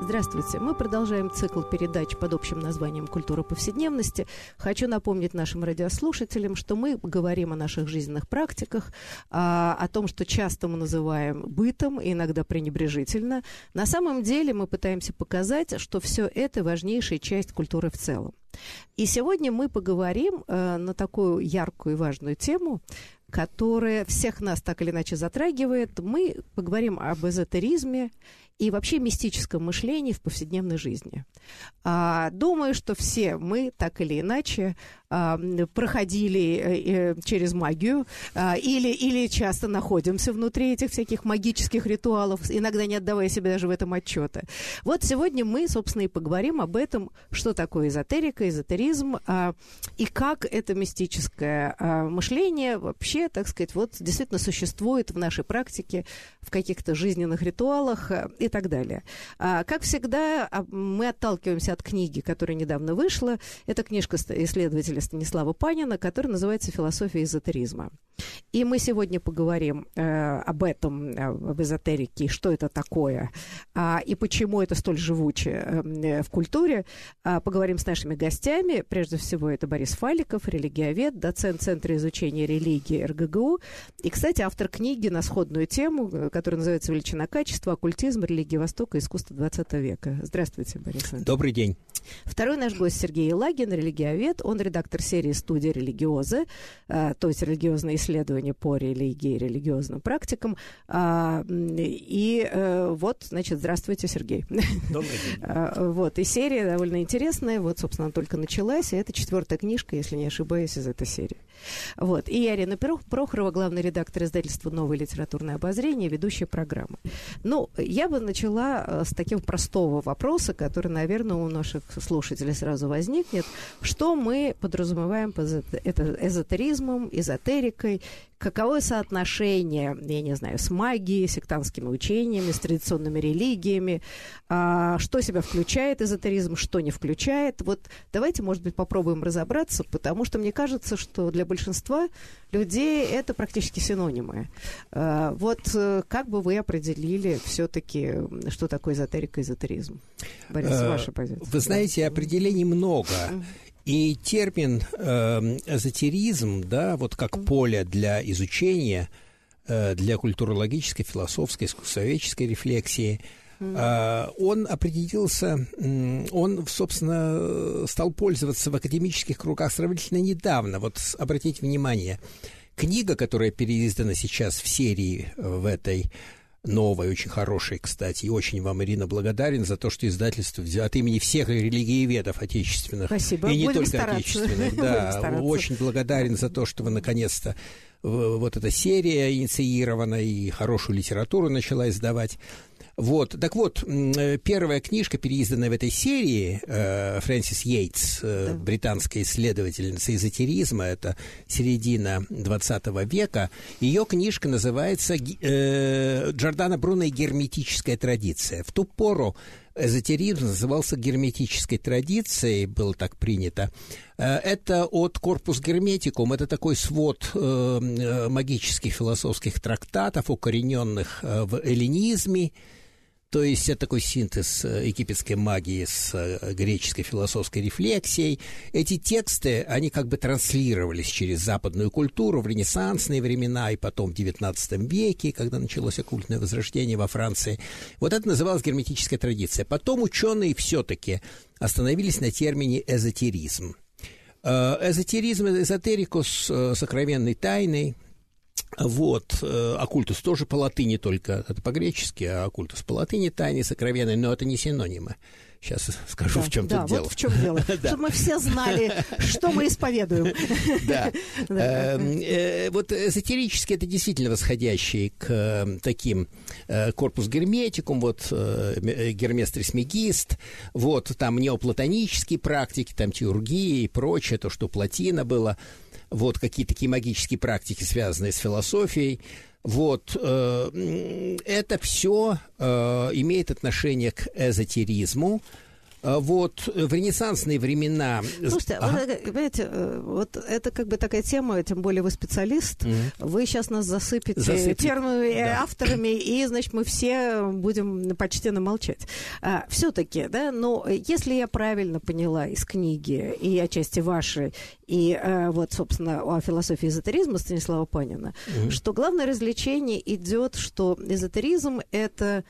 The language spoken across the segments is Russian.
Здравствуйте. Мы продолжаем цикл передач под общим названием «Культура повседневности». Хочу напомнить нашим радиослушателям, что мы говорим о наших жизненных практиках, о, а, о том, что часто мы называем бытом, иногда пренебрежительно. На самом деле мы пытаемся показать, что все это важнейшая часть культуры в целом. И сегодня мы поговорим э, на такую яркую и важную тему, которая всех нас так или иначе затрагивает. Мы поговорим об эзотеризме и вообще мистическом мышлении в повседневной жизни. А, думаю, что все мы так или иначе проходили э, э, через магию а, или, или часто находимся внутри этих всяких магических ритуалов, иногда не отдавая себе даже в этом отчета. Вот сегодня мы, собственно, и поговорим об этом, что такое эзотерика, эзотеризм, а, и как это мистическое мышление вообще, так сказать, вот действительно существует в нашей практике, в каких-то жизненных ритуалах и так далее. Как всегда, мы отталкиваемся от книги, которая недавно вышла. Это книжка исследователя писателя Станислава Панина, который называется «Философия эзотеризма». И мы сегодня поговорим э, об этом, э, об эзотерике, что это такое, э, и почему это столь живуче э, в культуре. Э, поговорим с нашими гостями. Прежде всего, это Борис Фаликов, религиовед, доцент Центра изучения религии РГГУ. И, кстати, автор книги на сходную тему, э, которая называется «Величина качества. Оккультизм, религия Востока, искусство 20 века». Здравствуйте, Борис. Добрый день. Второй наш гость Сергей Лагин, религиовед. Он редактор серии «Студия религиозы», э, то есть религиозные исследования по религии и религиозным практикам. А, и э, вот, значит, здравствуйте, Сергей. Добрый день. А, вот, и серия довольно интересная. Вот, собственно, она только началась, и это четвертая книжка, если не ошибаюсь, из этой серии. Вот. И Арина Прохорова, главный редактор издательства «Новое литературное обозрение», ведущая программы. Ну, я бы начала э, с такого простого вопроса, который, наверное, у наших слушателей сразу возникнет. Что мы подразумеваем под эзотеризмом, эзотерикой? Каково соотношение, я не знаю, с магией, сектантскими учениями, с традиционными религиями? А, что себя включает эзотеризм, что не включает? Вот давайте, может быть, попробуем разобраться, потому что мне кажется, что для большинства людей это практически синонимы. А, вот э, как бы вы определили все-таки, что такое эзотерика и эзотеризм? Борис, э, ваша позиция. Вы знаете, определений много. И термин э, эзотеризм, да, вот как поле для изучения, э, для культурологической, философской, искусствоведческой рефлексии, э, он определился, он, собственно, стал пользоваться в академических кругах сравнительно недавно. Вот обратите внимание, книга, которая переиздана сейчас в серии э, в этой новой, очень хорошей, кстати. И очень вам, Ирина, благодарен за то, что издательство от имени всех религиеведов отечественных. Спасибо. И не Будем только стараться. отечественных. Да, очень благодарен за то, что вы наконец-то вот эта серия инициирована и хорошую литературу начала издавать. Вот, так вот, э, первая книжка, переизданная в этой серии, э, Фрэнсис Йейтс, э, да. британская исследовательница эзотеризма, это середина 20 века, ее книжка называется «Джордана Бруно и герметическая традиция». В ту пору эзотеризм назывался герметической традицией, было так принято. Это от корпус герметикум, это такой свод магических философских трактатов, укорененных в эллинизме, то есть это такой синтез э, египетской магии с э, греческой философской рефлексией. Эти тексты, они как бы транслировались через западную культуру в ренессансные времена и потом в XIX веке, когда началось оккультное возрождение во Франции. Вот это называлось герметическая традиция. Потом ученые все-таки остановились на термине эзотеризм. Э, эзотеризм, эзотерикус, сокровенной тайной – вот, э, оккультус тоже по латыни только, это по-гречески, а оккультус по латыни, тайны сокровенные, но это не синонимы. Сейчас скажу, да, в чем да, тут дело. Вот в чем дело. Чтобы мы все знали, что мы исповедуем. Да. Эм, э, вот эзотерически это действительно восходящий к э, таким э, корпус герметикум, вот Гермес Трисмегист, вот там неоплатонические практики, там теургия и прочее, то, что плотина было, вот какие такие магические практики, связанные с философией. Вот, э, это все э, имеет отношение к эзотеризму. А вот в ренессансные времена... Слушайте, ага. вы, понимаете, э, вот это как бы такая тема, тем более вы специалист, угу. вы сейчас нас засыпете Засыпет. терминами, да. авторами, и, значит, мы все будем почтенно молчать. А, все-таки, да, но если я правильно поняла из книги, и отчасти вашей, и а, вот, собственно, о философии эзотеризма Станислава Панина, угу. что главное развлечение идет, что эзотеризм — это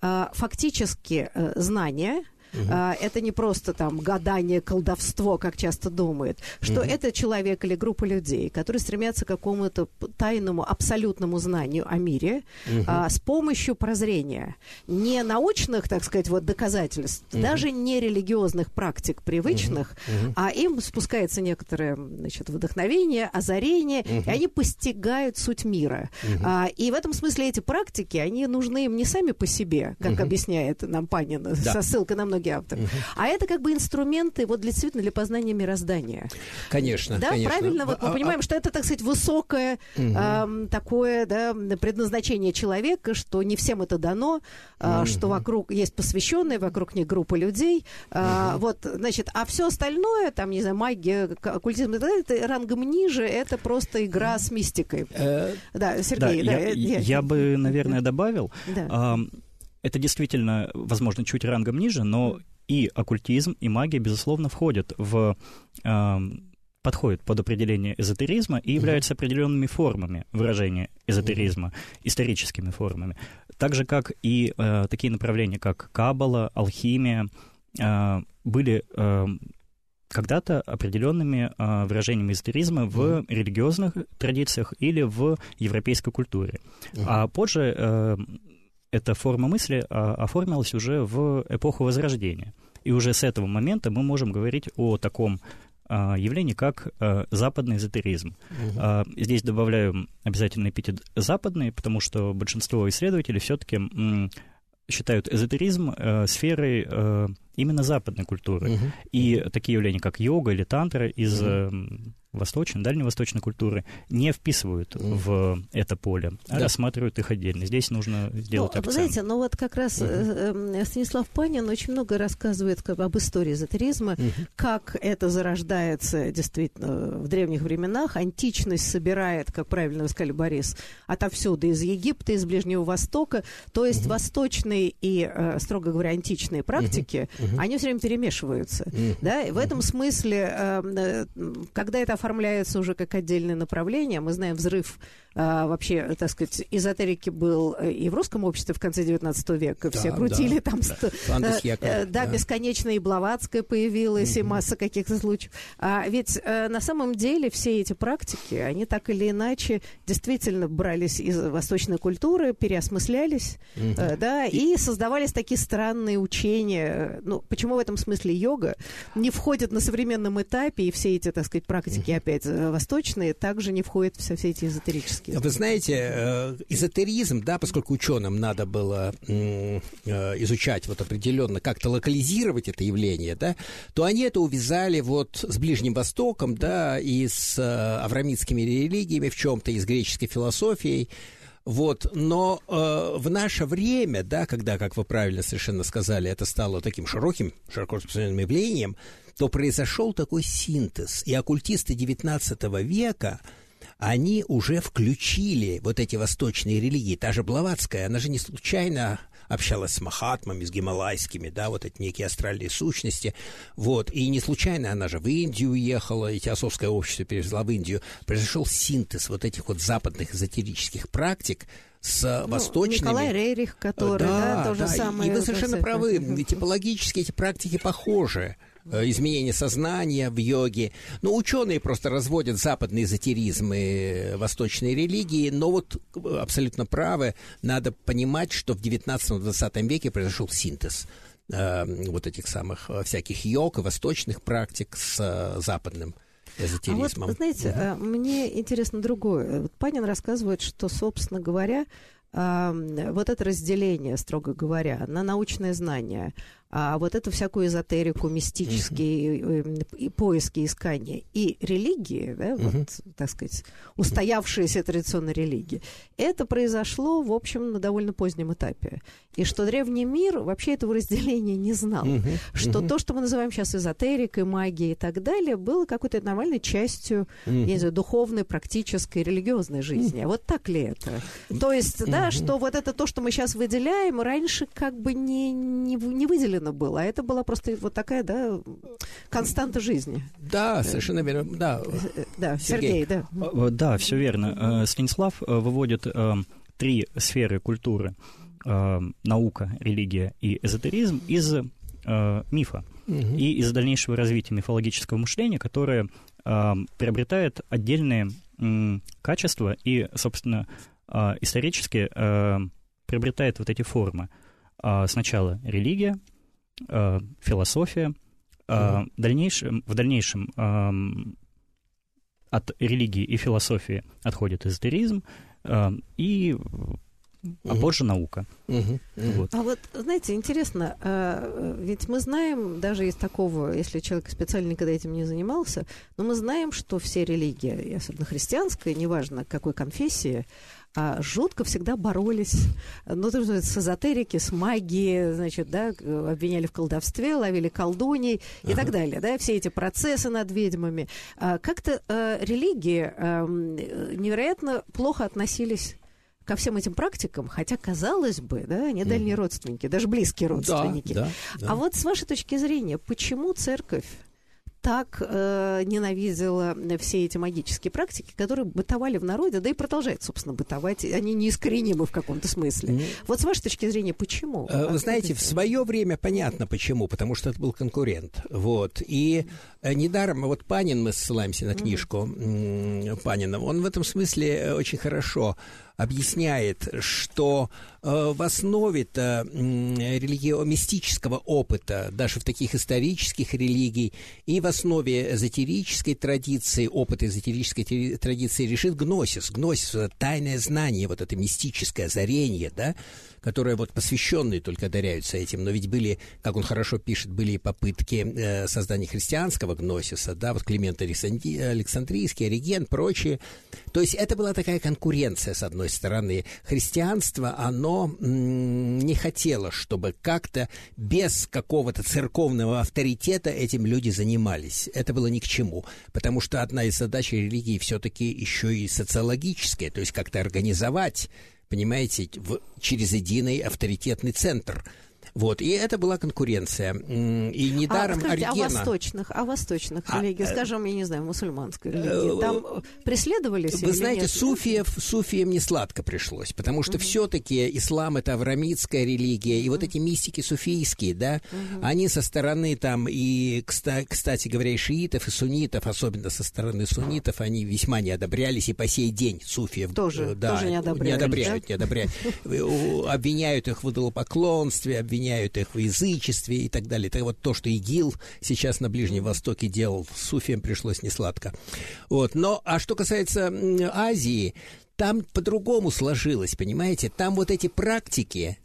а, фактически знание, Угу. А, это не просто там гадание, колдовство, как часто думают, что угу. это человек или группа людей, которые стремятся к какому-то тайному, абсолютному знанию о мире угу. а, с помощью прозрения. Не научных, так сказать, вот доказательств, угу. даже не религиозных практик привычных, угу. а им спускается некоторое значит, вдохновение, озарение, угу. и они постигают суть мира. Угу. А, и в этом смысле эти практики, они нужны им не сами по себе, как угу. объясняет нам Панин, да. со ссылкой на многие многие авторы. Угу. А это как бы инструменты вот для, действительно для познания мироздания. Конечно, Да, конечно. правильно? Вот мы а, понимаем, а... что это, так сказать, высокое угу. э, такое да, предназначение человека, что не всем это дано, э, угу. что вокруг есть посвященные, вокруг них группа людей. Э, угу. Вот, значит, а все остальное, там, не знаю, магия, оккультизм, это рангом ниже, это просто игра с мистикой. Э, да, Сергей. Да, да, я, я, я бы, наверное, добавил. Да. Это действительно, возможно, чуть рангом ниже, но и оккультизм, и магия, безусловно, входят в э, подходят под определение эзотеризма и являются определенными формами выражения эзотеризма, историческими формами. Так же, как и э, такие направления, как каббала, алхимия, э, были э, когда-то определенными э, выражениями эзотеризма в mm-hmm. религиозных традициях или в европейской культуре. Mm-hmm. А позже э, эта форма мысли а, оформилась уже в эпоху Возрождения. И уже с этого момента мы можем говорить о таком а, явлении, как а, западный эзотеризм. Угу. Здесь добавляю обязательно эпитет «западный», потому что большинство исследователей все-таки считают эзотеризм э, сферой э, именно западной культуры. Угу. И такие явления, как йога или тантра из угу восточной, дальневосточной культуры не вписывают mm. в это поле, а да. рассматривают их отдельно. Здесь нужно сделать ну, акцент. Вы знаете, ну вот как раз mm-hmm. Станислав Панин очень много рассказывает как, об истории эзотеризма, mm-hmm. как это зарождается действительно в древних временах. Античность собирает, как правильно вы сказали, Борис, отовсюду, из Египта, из Ближнего Востока. То есть mm-hmm. восточные и, э, строго говоря, античные практики, mm-hmm. они все время перемешиваются. Mm-hmm. Да? И в этом смысле, э, когда это оформляется уже как отдельное направление. Мы знаем взрыв а, вообще, так сказать, эзотерики был э, и в русском обществе в конце XIX века. Да, Все крутили да, там... Да, э, э, да, да, бесконечно и Блаватская появилась, угу. и масса каких-то случаев. А ведь а, на самом деле все эти практики, они так или иначе действительно брались из восточной культуры, переосмыслялись, угу. да, и... и создавались такие странные учения. Ну, почему в этом смысле йога не входит на современном этапе, и все эти, так сказать, практики опять восточные, также не входят все, все эти эзотерические эзотерический. Вы знаете, э, эзотеризм, да, поскольку ученым надо было э, изучать вот определенно, как-то локализировать это явление, да, то они это увязали вот с Ближним Востоком, да, и с э, аврамитскими религиями в чем-то, и с греческой философией. Вот, но э, в наше время, да, когда, как вы правильно совершенно сказали, это стало таким широким, широко распространенным явлением, то произошел такой синтез, и оккультисты XIX века они уже включили вот эти восточные религии. Та же Блаватская, она же не случайно общалась с Махатмами, с гималайскими, да, вот эти некие астральные сущности, вот, и не случайно она же в Индию уехала, и теософское общество перевезла в Индию, произошел синтез вот этих вот западных эзотерических практик с ну, восточными. Николай Рерих, который, да, да то же да, самое. И вы совершенно правы, типологически эти практики похожи. Э, изменение сознания в йоге. Ну, ученые просто разводят западный эзотеризм и восточные религии, но вот абсолютно правы, надо понимать, что в 19-20 веке произошел синтез э, вот этих самых э, всяких йог и восточных практик с э, западным эзотеризмом. А вот, знаете, угу. мне интересно другое. Вот Панин рассказывает, что, собственно говоря, вот это разделение, строго говоря, на научное знание, а вот эту всякую эзотерику, мистические mm-hmm. и, поиски, искания и религии, да, mm-hmm. вот, так сказать, устоявшиеся традиционные религии, это произошло, в общем, на довольно позднем этапе. И что древний мир вообще этого разделения не знал. Mm-hmm. Что mm-hmm. то, что мы называем сейчас эзотерикой, магией и так далее, было какой-то нормальной частью, mm-hmm. я не знаю, духовной, практической, религиозной жизни. Mm-hmm. Вот так ли это? То есть, mm-hmm. да, что вот это то, что мы сейчас выделяем, раньше как бы не, не, не выделено выделено было, а это была просто вот такая, да, константа жизни. Да, совершенно верно, да. Да, Сергей, Сергей да. Э, да, все верно. Э, Станислав э, выводит три сферы культуры наука, религия и эзотеризм из мифа угу. и из дальнейшего развития мифологического мышления, которое приобретает отдельные качества и, собственно, исторически приобретает вот эти формы. Сначала религия, э, философия. Э, в дальнейшем, в дальнейшем э, от религии и философии отходит эзотеризм э, и а позже наука. Угу. Вот. А вот, знаете, интересно, ведь мы знаем, даже из такого, если человек специально никогда этим не занимался, но мы знаем, что все религии, особенно христианская, неважно какой конфессии, жутко всегда боролись, ну, то есть с эзотерики, с магией, значит, да, обвиняли в колдовстве, ловили колдуней и ага. так далее, да, все эти процессы над ведьмами. А, как-то а, религии а, невероятно плохо относились ко всем этим практикам, хотя, казалось бы, да, они дальние родственники, даже близкие родственники. Да, да, да. А вот с вашей точки зрения, почему церковь так э, ненавидела все эти магические практики, которые бытовали в народе, да и продолжают, собственно, бытовать. Они неискоренимы в каком-то смысле. Mm. Вот с вашей точки зрения, почему? Э, вы знаете, в свое время понятно почему, потому что это был конкурент. Вот. И э, недаром, вот Панин, мы ссылаемся на книжку. Панина, он в этом смысле э, очень хорошо объясняет, что в основе-то э, религио-мистического опыта, даже в таких исторических религий, и в основе эзотерической традиции, опыта эзотерической традиции решит гносис. Гносис – это тайное знание, вот это мистическое озарение, да, которое вот посвященные только одаряются этим, но ведь были, как он хорошо пишет, были и попытки э, создания христианского гносиса, да, вот Климент Александрийский, Ориген, прочие. То есть это была такая конкуренция, с одной стороны. Христианство, оно не хотело, чтобы как-то без какого-то церковного авторитета этим люди занимались. Это было ни к чему, потому что одна из задач религии все-таки еще и социологическая, то есть как-то организовать понимаете, в, через единый авторитетный центр – вот, и это была конкуренция. И недаром а, скажите, Оригена... А восточных, а восточных а, религий, э, скажем, я не знаю, мусульманской религии, э, там преследовались Вы знаете, нет? суфиев, суфиям не сладко пришлось, потому что угу. все-таки ислам — это аврамитская религия, и вот эти мистики суфийские, да, угу. они со стороны там, и, кстати говоря, и шиитов, и суннитов, особенно со стороны суннитов, они весьма не одобрялись, и по сей день суфиев... Тоже, э, да, тоже не одобряют. Не одобряют, да? не одобряют. Обвиняют их в идолопоклонстве, обвиняют обвиняют их в язычестве и так далее. Это вот то, что ИГИЛ сейчас на Ближнем Востоке делал, с Суфием пришлось несладко. Вот. Но, а что касается Азии, там по-другому сложилось, понимаете? Там вот эти практики,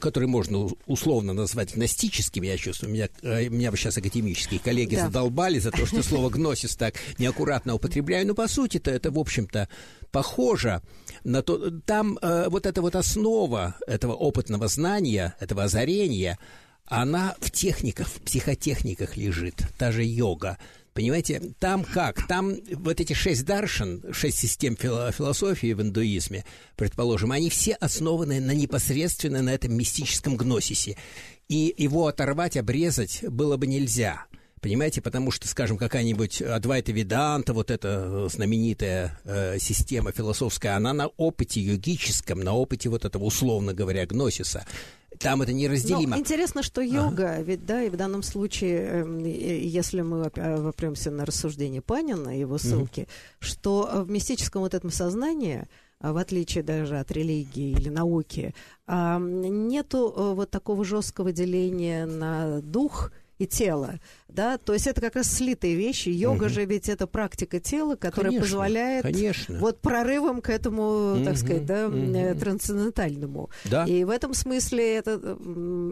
которые можно условно назвать гностическими, я чувствую, меня, э, меня сейчас академические коллеги да. задолбали за то, что слово гносис так неаккуратно употребляю, но по сути-то это, в общем-то, похоже на то, там э, вот эта вот основа этого опытного знания, этого озарения, она в техниках, в психотехниках лежит, та же йога. Понимаете, там как? Там вот эти шесть даршин, шесть систем философии в индуизме, предположим, они все основаны на непосредственно на этом мистическом гносисе. И его оторвать, обрезать было бы нельзя. Понимаете, потому что, скажем, какая-нибудь Адвайта Виданта, вот эта э, знаменитая э, система философская, она на опыте йогическом, на опыте вот этого, условно говоря, гносиса. Там это неразделимо. Но интересно, что йога, ага. ведь, да, и в данном случае, эм, если мы опремся на рассуждение Панина, его ссылки, угу. что в мистическом вот этом сознании в отличие даже от религии или науки, нету вот такого жесткого деления на дух и тело, да, то есть это как раз слитые вещи. Йога угу. же ведь это практика тела, которая конечно, позволяет конечно. вот прорывом к этому, угу, так сказать, да, угу. трансцендентальному. Да. И в этом смысле это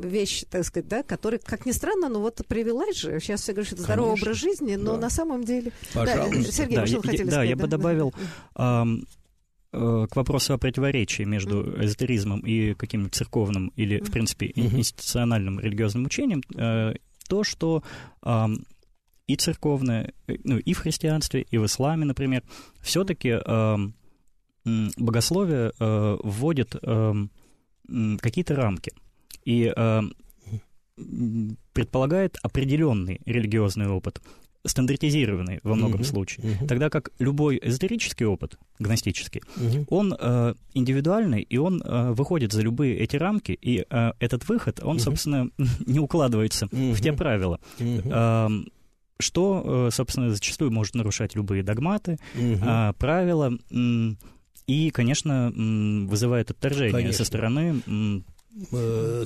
вещь, так сказать, да, которая, как ни странно, но вот привелась же. Сейчас все говорят, что это здоровый образ жизни, но да. на самом деле. Пожалуйста. Да, Сергей, да, что я, хотели да, сказать? я бы добавил. Um, к вопросу о противоречии между эзотеризмом и каким-нибудь церковным или, в принципе, институциональным религиозным учением, э, то, что э, и церковное, ну, и в христианстве, и в исламе, например, все-таки э, богословие э, вводит э, какие-то рамки. И э, предполагает определенный религиозный опыт стандартизированный во многом uh-huh, случае. Uh-huh. Тогда как любой эзотерический опыт, гностический, uh-huh. он э, индивидуальный, и он э, выходит за любые эти рамки, и э, этот выход, он, uh-huh. собственно, не укладывается uh-huh. в те правила. Uh-huh. Э, что, собственно, зачастую может нарушать любые догматы, э, правила, и, конечно, вызывает отторжение конечно. со стороны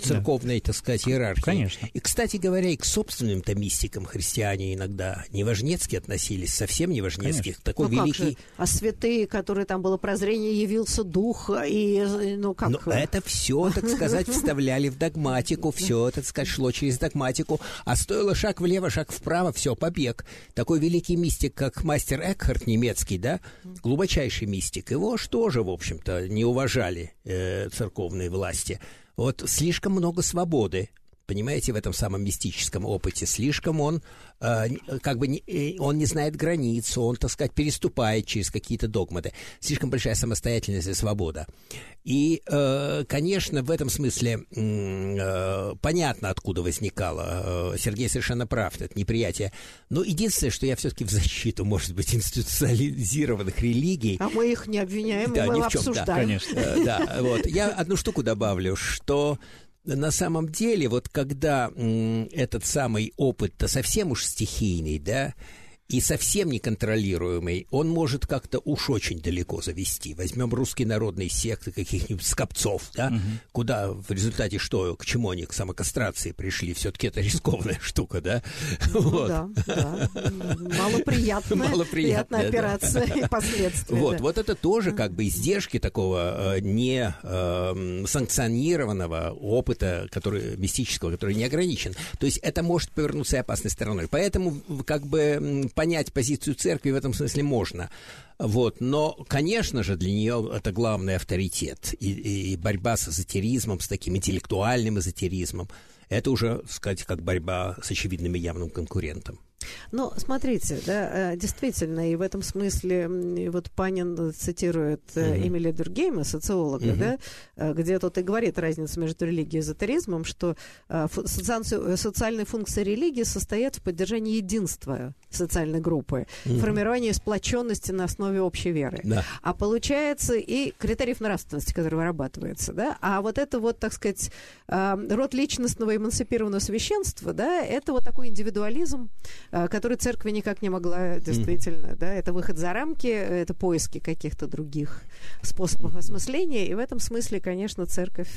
церковной, да. так сказать, иерархии. Конечно. И, кстати говоря, и к собственным-то мистикам христиане иногда неважнецки относились, совсем неважнецких. Такой ну, великий... Как же? А святые, которые там было прозрение, явился дух, и, ну, как... Но это все, так сказать, вставляли в догматику, все, так сказать, шло через догматику, а стоило шаг влево, шаг вправо, все, побег. Такой великий мистик, как мастер Экхарт немецкий, да, глубочайший мистик, его что же, в общем-то, не уважали э, церковные власти. Вот слишком много свободы, понимаете, в этом самом мистическом опыте. Слишком он э, как бы не, э, он не знает границ, он, так сказать, переступает через какие-то догматы. Слишком большая самостоятельность и свобода. И, э, конечно, в этом смысле э, понятно, откуда возникало. Э, Сергей совершенно прав, это неприятие. Но единственное, что я все-таки в защиту, может быть, институциализированных религий. А мы их не обвиняем, да, мы ни в чем, обсуждаем. Да, конечно. Э, да, вот. Я одну штуку добавлю, что на самом деле, вот когда этот самый опыт-то совсем уж стихийный, да, и совсем неконтролируемый, он может как-то уж очень далеко завести. Возьмем русские народные секты каких-нибудь скопцов, да, угу. куда в результате что, к чему они, к самокастрации пришли, все-таки это рискованная штука, да? Ну, вот. Да, да. Малоприятная, Малоприятная операция да. и последствия. Вот, да. вот это тоже как бы издержки такого э, не э, санкционированного опыта, который мистического, который не ограничен. То есть это может повернуться и опасной стороной. Поэтому как бы понять позицию церкви в этом смысле можно. Вот. Но, конечно же, для нее это главный авторитет. И, и борьба с эзотеризмом, с таким интеллектуальным эзотеризмом, это уже, сказать, как борьба с очевидным и явным конкурентом. Ну, смотрите, да, э, действительно, и в этом смысле вот Панин цитирует uh-huh. Эмиля Дюргейма, социолога, uh-huh. да, э, где тот и говорит разницу между религией и эзотеризмом, что социальные функции религии состоят в поддержании единства социальной группы, uh-huh. формировании сплоченности на основе общей веры. Да. А получается и критериев нравственности, который вырабатывается, да, а вот это вот, так сказать, род личностного эмансипированного священства, да, это вот такой индивидуализм, который церкви никак не могла действительно, mm-hmm. да, это выход за рамки, это поиски каких-то других способов осмысления, и в этом смысле, конечно, церковь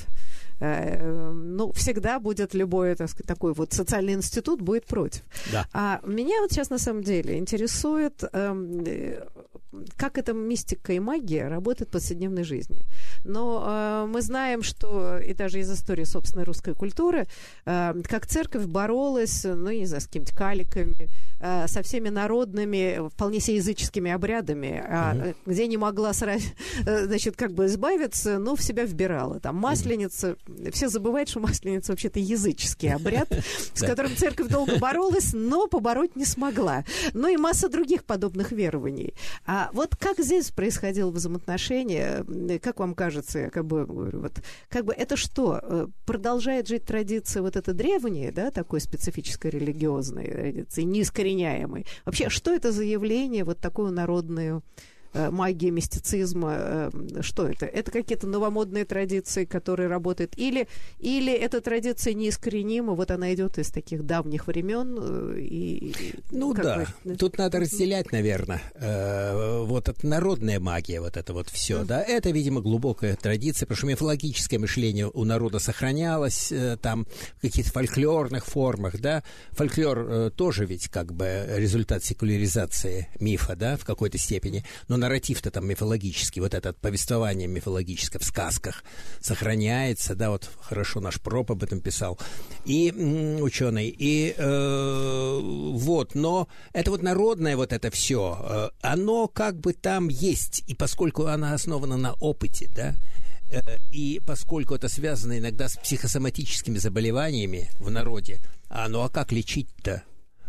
э, ну, всегда будет любой так сказать, такой вот социальный институт будет против. Да. А меня вот сейчас на самом деле интересует, эм, э, как эта мистика и магия работает в повседневной жизни. Но э, мы знаем, что, и даже из истории собственной русской культуры, э, как церковь боролась, ну, не знаю, с какими-то каликами, э, со всеми народными, вполне себе языческими обрядами, угу. э, где не могла, сразу, э, значит, как бы избавиться, но в себя вбирала. Там масленица, угу. все забывают, что масленица вообще-то языческий обряд, с которым церковь долго боролась, но побороть не смогла. Ну и масса других подобных верований. А вот как здесь происходило взаимоотношение, как вам кажется, я как бы говорю, вот, как бы это что, э, продолжает жить традиция вот эта древняя, да, такой специфической религиозной традиции, неискореняемой. Вообще, что это за явление, вот такую народную э, магии мистицизма, э, что это? Это какие-то новомодные традиции, которые работают, или, или эта традиция неискоренима, вот она идет из таких давних времен, и, Ну да, бы... тут надо разделять, наверное. Э, вот это народная магия, вот это вот все, да. Это, видимо, глубокая традиция, потому что мифологическое мышление у народа сохранялось э, там в каких-то фольклорных формах, да. Фольклор э, тоже ведь как бы результат секуляризации мифа, да, в какой-то степени. Но нарратив-то там мифологический, вот это повествование мифологическое в сказках сохраняется, да, вот хорошо наш Проб об этом писал, и ученый, и э, вот, но это вот народное вот это все, э, оно как бы там есть, и поскольку оно основано на опыте, да, э, и поскольку это связано иногда с психосоматическими заболеваниями в народе, а ну а как лечить-то?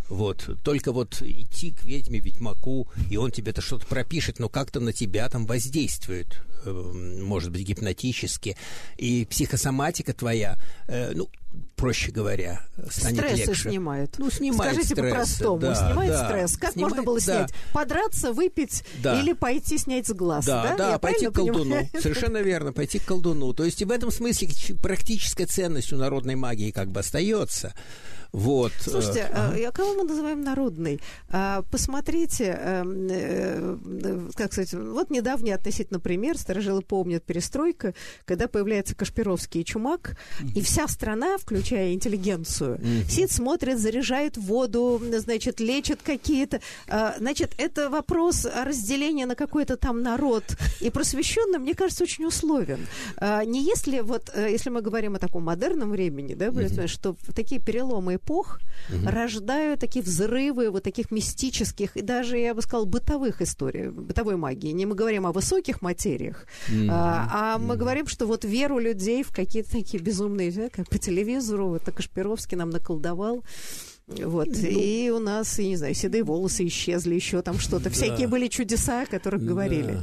Вот, только вот идти к ведьме, ведьмаку, и он тебе-то что-то пропишет, но как-то на тебя там воздействует, э, может быть, гипнотически. И психосоматика твоя, ну, проще говоря, станет Стрессы легче. снимает. Ну, снимает Скажите стресс, по-простому, да, снимает да, стресс. Как снимает, можно было снять? Да. Подраться, выпить да. или пойти снять с глаз? Да, да, да Я пойти к колдуну. Понимаю? Совершенно верно, пойти к колдуну. То есть и в этом смысле практическая ценность у народной магии как бы остается. Вот. Слушайте, э, ага. а кого мы называем народной? А, посмотрите, эм, э, как сказать, вот недавний относительно пример, старожилы помнят перестройка, когда появляется Кашпировский и Чумак, и вся страна, включая интеллигенцию, сидит, смотрит, заряжает воду, значит, лечит какие-то. А, значит, это вопрос разделения на какой-то там народ. И просвещенный, мне кажется, очень условен. А, не если вот, э, если мы говорим о таком модерном времени, да, что такие переломы эпох угу. рождают такие взрывы вот таких мистических и даже, я бы сказала, бытовых историй, бытовой магии. Не мы говорим о высоких материях, угу. а, а мы угу. говорим, что вот веру людей в какие-то такие безумные, как по телевизору, вот Кашпировский нам наколдовал. Вот. Ну, и у нас, я не знаю, седые волосы исчезли, еще там что-то. Да. Всякие были чудеса, о которых да. говорили.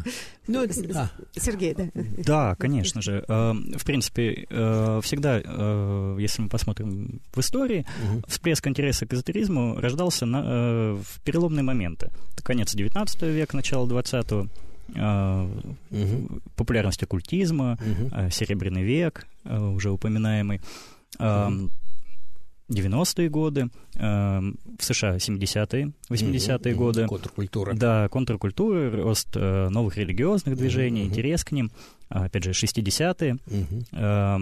Ну, да. Сергей, да? Да, конечно же. Э, в принципе, э, всегда, э, если мы посмотрим в истории, угу. всплеск интереса к эзотеризму рождался на, в переломные моменты. Это конец XIX века, начало XX угу. популярность оккультизма, угу. Серебряный век, уже упоминаемый. Угу 90-е годы, э, в США 70-е, 80-е mm-hmm. годы. Контркультура. Да, контркультура, рост э, новых религиозных движений, mm-hmm. интерес к ним. Опять же, 60-е. Mm-hmm. Э,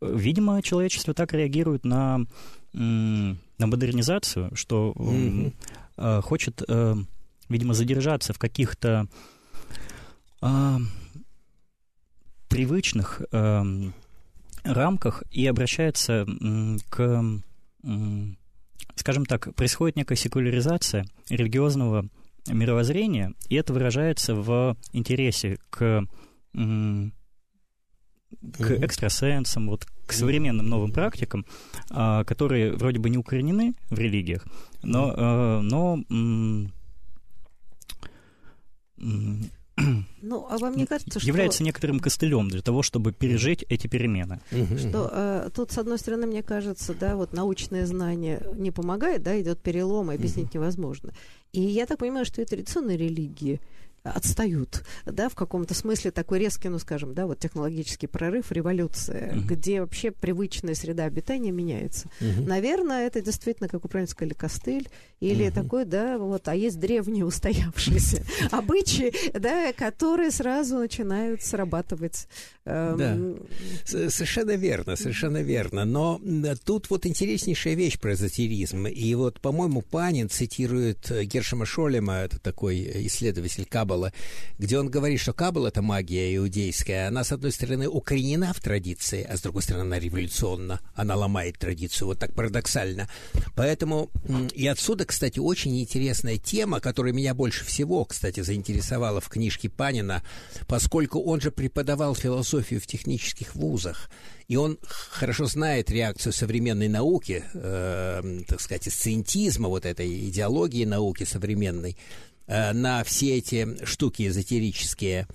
видимо, человечество так реагирует на, на модернизацию, что mm-hmm. э, хочет, э, видимо, задержаться в каких-то э, привычных... Э, рамках и обращается к, скажем так, происходит некая секуляризация религиозного мировоззрения, и это выражается в интересе к, к экстрасенсам, вот, к современным новым практикам, а, которые вроде бы не укоренены в религиях, но, а, но ну, а вам не кажется, что... Является некоторым костылем для того, чтобы пережить эти перемены. Что э, тут, с одной стороны, мне кажется, да, вот научное знание не помогает, да, идет перелом, и объяснить невозможно. И я так понимаю, что и традиционные религии отстают, да, в каком-то смысле такой резкий, ну, скажем, да, вот технологический прорыв, революция, uh-huh. где вообще привычная среда обитания меняется. Uh-huh. Наверное, это действительно, как правильно сказали, костыль, или uh-huh. такой, да, вот, а есть древние устоявшиеся обычаи, да, которые сразу начинают срабатывать. Эм, да, совершенно верно, совершенно верно, но тут вот интереснейшая вещь про эзотеризм, и вот, по-моему, Панин цитирует Гершема Шолема, это такой исследователь Каба Каббала, где он говорит, что Каббала — это магия иудейская. Она, с одной стороны, укоренена в традиции, а с другой стороны, она революционна. Она ломает традицию. Вот так парадоксально. Поэтому и отсюда, кстати, очень интересная тема, которая меня больше всего, кстати, заинтересовала в книжке Панина, поскольку он же преподавал философию в технических вузах. И он хорошо знает реакцию современной науки, э, так сказать, сциентизма, вот этой идеологии науки современной, на все эти штуки эзотерические.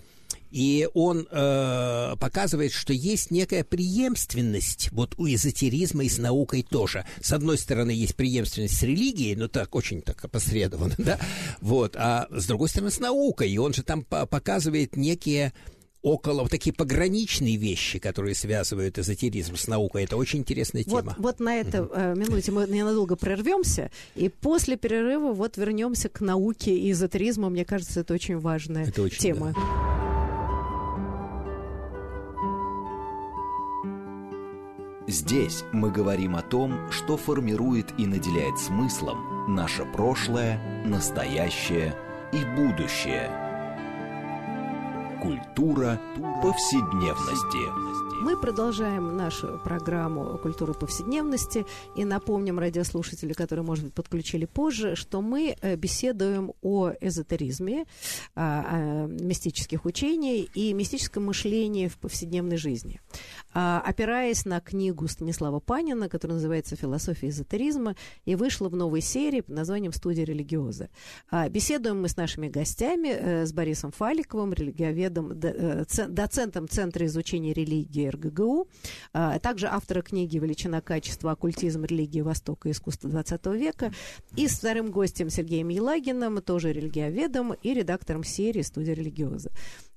И он э, показывает, что есть некая преемственность вот у эзотеризма и с наукой тоже. С одной стороны, есть преемственность с религией, но так очень так опосредованно, да, вот, а с другой стороны, с наукой. И он же там показывает некие около вот такие пограничные вещи, которые связывают эзотеризм с наукой. Это очень интересная тема. Вот, вот на этой uh минуте мы ненадолго прервемся, и после перерыва вот вернемся к науке и эзотеризму. Мне кажется, это очень важная это очень, тема. Да. Здесь мы говорим о том, что формирует и наделяет смыслом наше прошлое, настоящее и будущее. Культура повседневности. Мы продолжаем нашу программу «Культура повседневности» и напомним радиослушателям, которые, может быть, подключили позже, что мы э, беседуем о эзотеризме, о мистических учениях и мистическом мышлении в повседневной жизни. А, опираясь на книгу Станислава Панина, которая называется «Философия эзотеризма», и вышла в новой серии под названием «Студия религиоза». А, беседуем мы с нашими гостями, э, с Борисом Фаликовым, религиоведом, э, доцентом Центра изучения религии РГГУ, а также автора книги «Величина качества. Оккультизм, религия Востока и искусство XX века», и с вторым гостем Сергеем Елагиным, тоже религиоведом и редактором серии «Студия религиоза».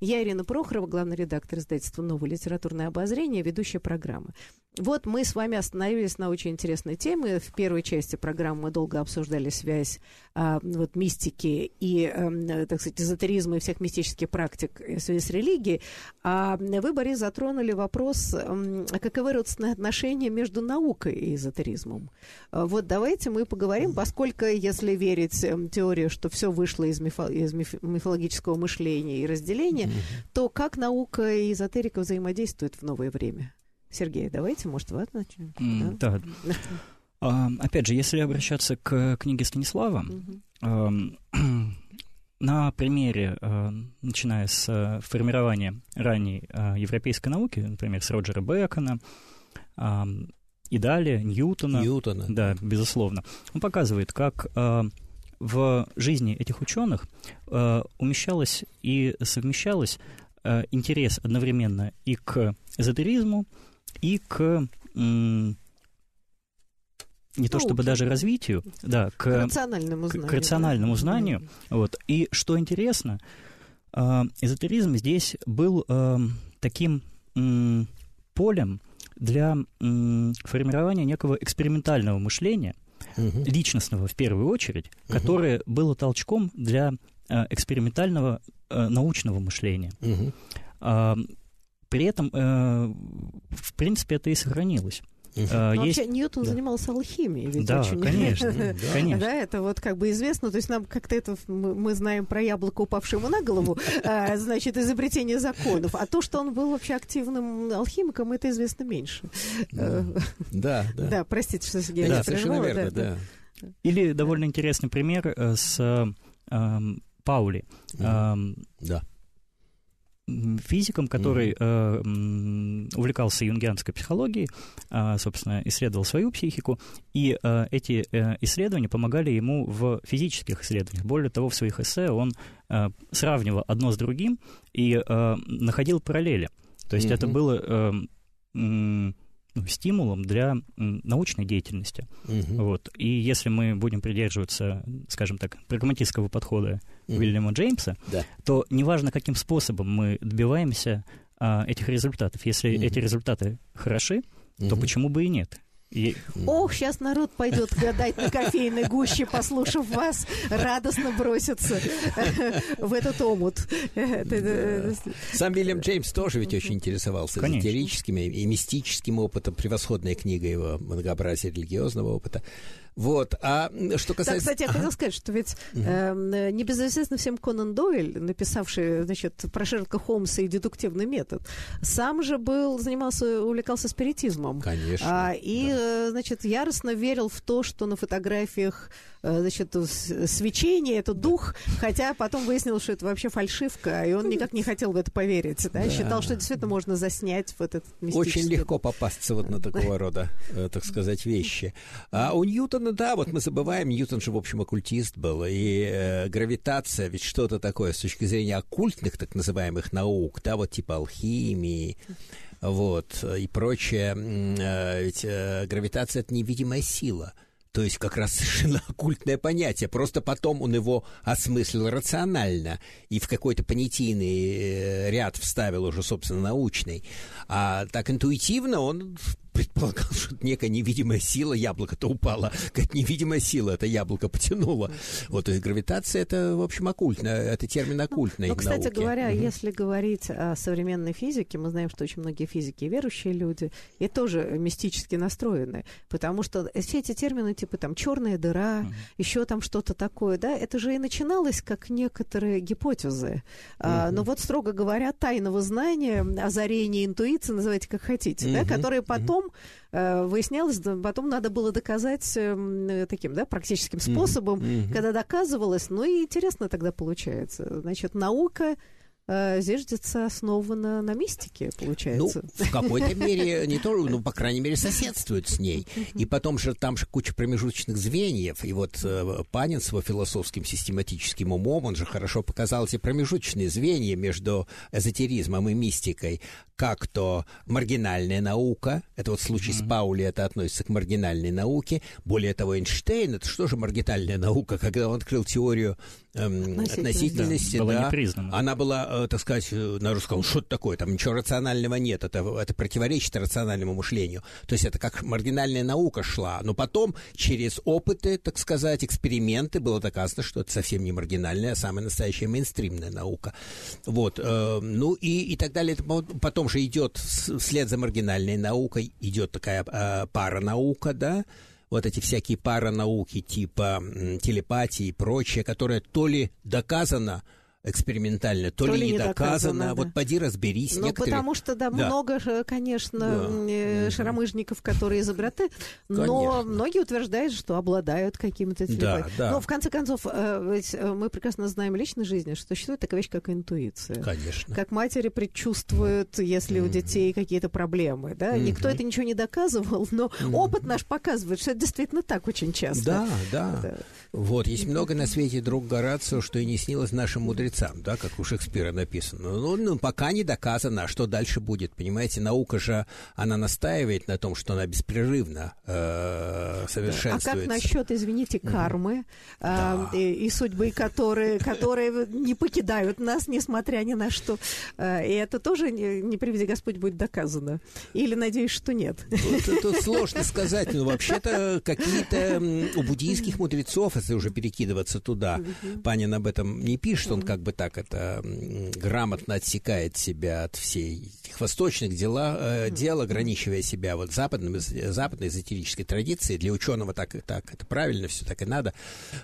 Я Ирина Прохорова, главный редактор издательства «Новое литературное обозрение», ведущая программы. Вот мы с вами остановились на очень интересной теме. В первой части программы мы долго обсуждали связь а, вот, мистики и, а, так сказать, эзотеризма и всех мистических практик в связи с религией. А вы, Борис, затронули вопрос, а, каковы родственные отношения между наукой и эзотеризмом. А, вот давайте мы поговорим, поскольку, если верить эм, теории, что все вышло из, мифо из миф мифологического мышления и разделения. То как наука и эзотерика взаимодействуют в новое время? Сергей, давайте, может, вы начнем? Mm, да. да. А, опять же, если обращаться к книге Станислава, mm-hmm. на примере, а, начиная с а, формирования ранней а, европейской науки, например, с Роджера Бекона, и далее Ньютона, Ньютона. да, безусловно, он показывает, как в жизни этих ученых умещалось и совмещалось интерес одновременно и к эзотеризму, и к не то чтобы даже развитию, да, к, к рациональному знанию. К, к рациональному да. знанию. Mm-hmm. Вот. И что интересно, э, эзотеризм здесь был э, таким э, полем для э, формирования некого экспериментального мышления, mm-hmm. личностного в первую очередь, mm-hmm. которое было толчком для э, экспериментального э, научного мышления. Э, при этом, э, в принципе, это и сохранилось. Есть... Вообще Ньютон да. занимался алхимией, ведь да, очень. конечно, конечно. Да, это вот как бы известно, то есть нам как-то это мы знаем про яблоко, упавшее ему на голову, а, значит изобретение законов, а то, что он был вообще активным алхимиком, это известно меньше. Да, да. Да, простите, что я да, совершенно верно, да. Или довольно интересный пример э, с эм, Паули. Да физиком, который mm-hmm. э, увлекался юнгианской психологией, э, собственно, исследовал свою психику, и э, эти э, исследования помогали ему в физических исследованиях. Более того, в своих эссе он э, сравнивал одно с другим и э, находил параллели. То есть mm-hmm. это было... Э, ну, стимулом для научной деятельности. Угу. Вот. И если мы будем придерживаться, скажем так, прагматического подхода угу. Уильяма Джеймса, да. то неважно, каким способом мы добиваемся а, этих результатов, если угу. эти результаты хороши, угу. то почему бы и нет? И... Ох, сейчас народ пойдет гадать на кофейной гуще, послушав вас, радостно бросится в этот омут. Сам Вильям Джеймс тоже ведь очень интересовался эзотерическим и мистическим опытом. Превосходная книга его «Многообразие религиозного опыта». Вот. А что касается... Да, кстати, я ага. хотела сказать, что ведь э, небезызвестно всем Конан Дойль, написавший, значит, про Шерлока Холмса и дедуктивный метод, сам же был, занимался, увлекался спиритизмом. Конечно. А, и, да. Э, значит, яростно верил в то, что на фотографиях Э, значит, свечение, это дух, хотя потом выяснилось, что это вообще фальшивка, и он никак не хотел в это поверить, да, да. считал, что действительно можно заснять вот этот мистический... Очень легко попасться вот на такого рода, э, так сказать, вещи. А у Ньютона, да, вот мы забываем, Ньютон же, в общем, оккультист был, и э, гравитация, ведь что-то такое с точки зрения оккультных, так называемых наук, да, вот типа алхимии, вот, и прочее, э, ведь э, гравитация — это невидимая сила — то есть как раз совершенно оккультное понятие. Просто потом он его осмыслил рационально и в какой-то понятийный ряд вставил уже, собственно, научный. А так интуитивно он предполагал, что некая невидимая сила, яблоко-то упало, как невидимая сила это яблоко потянуло. Вот, есть гравитация это, в общем, оккультно, это термин оккультной ну, ну, кстати науки. говоря, угу. если говорить о современной физике, мы знаем, что очень многие физики верующие люди, и тоже мистически настроены, потому что все эти термины, типа там черная дыра, угу. еще там что-то такое, да, это же и начиналось как некоторые гипотезы. Угу. А, но вот, строго говоря, тайного знания, озарения, интуиции, называйте как хотите, угу. да, которые потом потом э, выяснялось, потом надо было доказать э, таким, да, практическим способом, mm-hmm. когда доказывалось, ну и интересно тогда получается. Значит, наука зиждется основана на мистике, получается. Ну, в какой-то мере, не то, ну, по крайней мере, соседствует с ней. И потом же там же куча промежуточных звеньев. И вот э, Панин с его философским систематическим умом, он же хорошо показал эти промежуточные звенья между эзотеризмом и мистикой как то маргинальная наука, это вот случай mm-hmm. с Паули, это относится к маргинальной науке. Более того, Эйнштейн, это что же маргинальная наука, когда он открыл теорию эм, относительности, да, была да, непризнана. она была, э, так сказать, э, народ сказал, что это такое, там ничего рационального нет, это, это противоречит рациональному мышлению. То есть это как маргинальная наука шла, но потом через опыты, так сказать, эксперименты было доказано, что это совсем не маргинальная, а самая настоящая мейнстримная наука. Вот, э, ну и, и так далее. Потом же идет вслед за маргинальной наукой, идет такая э, паранаука, да, вот эти всякие паранауки типа телепатии и прочее, которое то ли доказано, экспериментально, то, то ли, ли не доказано. доказано да. Вот поди разберись. Ну, некоторые... потому что, да, да. много, конечно, да. Э, шаромыжников, которые изобреты, но многие утверждают, что обладают какими-то телепатиями. Да, да. Но, в конце концов, э, ведь э, мы прекрасно знаем в личной жизни, что существует такая вещь, как интуиция. Конечно. Как матери предчувствуют, если у детей какие-то проблемы, да. Никто это ничего не доказывал, но опыт наш показывает, что это действительно так очень часто. Да, да. да. Вот, есть много на свете друг Горацио, что и не снилось нашим мудрецам мудрецам, да, как у Шекспира написано. Ну, ну, пока не доказано, а что дальше будет. Понимаете, наука же, она настаивает на том, что она беспрерывно э, совершенствуется. А как насчет, извините, кармы mm-hmm. э, да. и, и судьбы, которые, которые не покидают нас, несмотря ни на что? Э, и это тоже, не, не приведи Господь, будет доказано? Или, надеюсь, что нет? Тут, тут сложно сказать. Но вообще-то какие-то у буддийских мудрецов, если уже перекидываться туда, Панин об этом не пишет, он как бы так это грамотно отсекает себя от всей этих восточных дела, э, дел, ограничивая себя вот западным, западной эзотерической традицией. Для ученого так, так это правильно, все так и надо.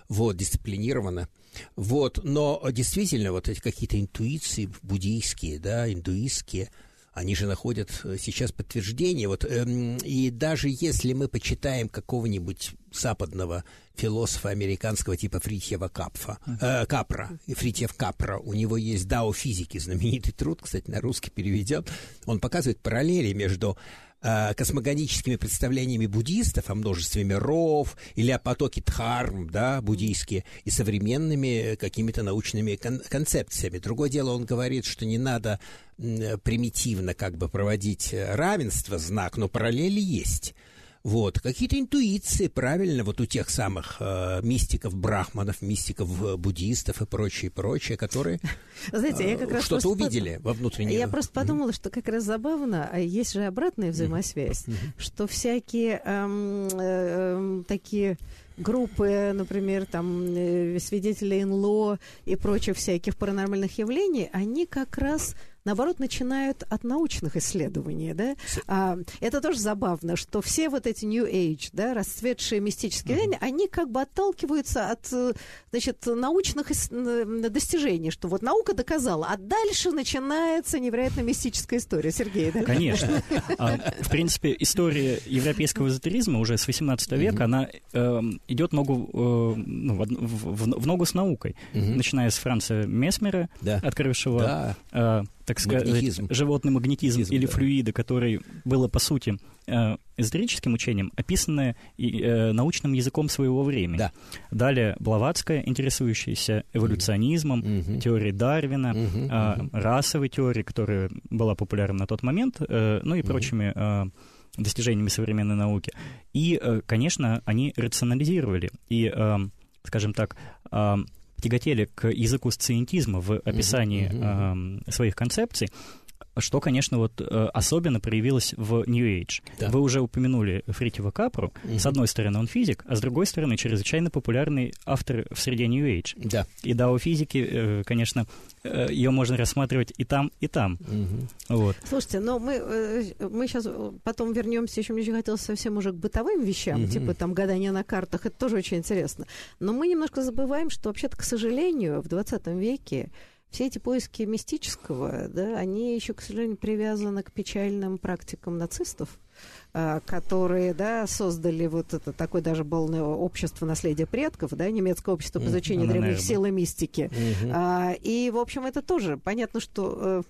Вот, дисциплинированно. Вот, но действительно вот эти какие-то интуиции буддийские, да, индуистские – они же находят э, сейчас подтверждение. Вот, эм, и даже если мы почитаем какого-нибудь западного философа американского типа Фритьева Капфа, э, Капра, Фритьев Капра, у него есть «Дао физики», знаменитый труд, кстати, на русский переведен, он показывает параллели между э, космогоническими представлениями буддистов о множестве миров или о потоке дхарм, да, буддийские, и современными какими-то научными кон- концепциями. Другое дело, он говорит, что не надо примитивно как бы проводить равенство, знак, но параллели есть. Вот, какие-то интуиции, правильно, вот у тех самых э, мистиков, брахманов, мистиков, э, буддистов и прочее, прочее, которые Знаете, э, я как раз что-то увидели под... во внутреннем. Я просто подумала, что как раз забавно, а есть же обратная взаимосвязь, что всякие эм, э, такие группы, например, там э, свидетели НЛО и прочих всяких паранормальных явлений, они как раз наоборот, начинают от научных исследований, да. А, это тоже забавно, что все вот эти New Age, да, расцветшие мистические mm-hmm. явления, они как бы отталкиваются от, значит, научных достижений, что вот наука доказала, а дальше начинается невероятно мистическая история. Сергей, да? Конечно. А, в принципе, история европейского эзотеризма уже с 18 века, она эм, идет ногу, э, ну, в, ногу с наукой, начиная с Франца Месмера, открывшего э, так сказать, магнетизм. животный магнетизм магнетизм, или да. флюиды, который было, по сути, э, эзотерическим учением, описанное э, научным языком своего времени. Да. Далее Блаватская, интересующаяся эволюционизмом, mm-hmm. теорией Дарвина, mm-hmm. расовой теорией, которая была популярна на тот момент, ну и прочими достижениями современной науки. И, конечно, они рационализировали и, скажем так, тяготели к языку сциентизма в описании uh-huh, uh-huh. своих концепций, что, конечно, вот э, особенно проявилось в New Age. Да. Вы уже упомянули Фритьева Капру. Угу. С одной стороны, он физик, а с другой стороны, чрезвычайно популярный автор в среде New Age. Да. И да, у физики, э, конечно, э, ее можно рассматривать и там, и там. Угу. Вот. Слушайте, но мы, мы сейчас потом вернемся, еще мне очень хотелось совсем уже к бытовым вещам, угу. типа там гадания на картах, это тоже очень интересно. Но мы немножко забываем, что вообще-то, к сожалению, в 20 веке все эти поиски мистического, да, они еще, к сожалению, привязаны к печальным практикам нацистов, а, которые, да, создали вот это такое даже было общество наследия предков, да, немецкое общество по изучению mm, древних сил и мистики. Mm-hmm. И, в общем, это тоже понятно, что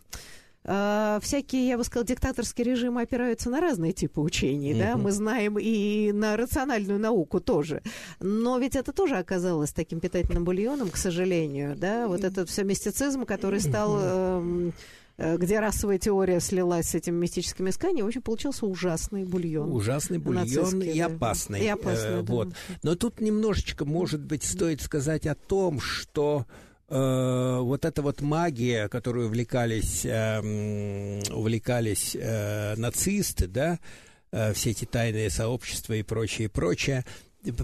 э, э, всякие, я бы сказала, диктаторские режимы опираются на разные типы учений, mm-hmm. да, мы знаем и на рациональную науку тоже. Но ведь это тоже оказалось таким питательным бульоном, к сожалению, да, вот этот все мистицизм, который стал... Эм, э, где расовая теория слилась с этим мистическим исканием, в общем, получился ужасный бульон. Ужасный бульон и опасный. И опасный, э, да. Вот. Но тут немножечко, может быть, стоит сказать о том, что Э, вот эта вот магия, которую увлекались, э, увлекались э, нацисты, да, э, все эти тайные сообщества и прочее, и прочее,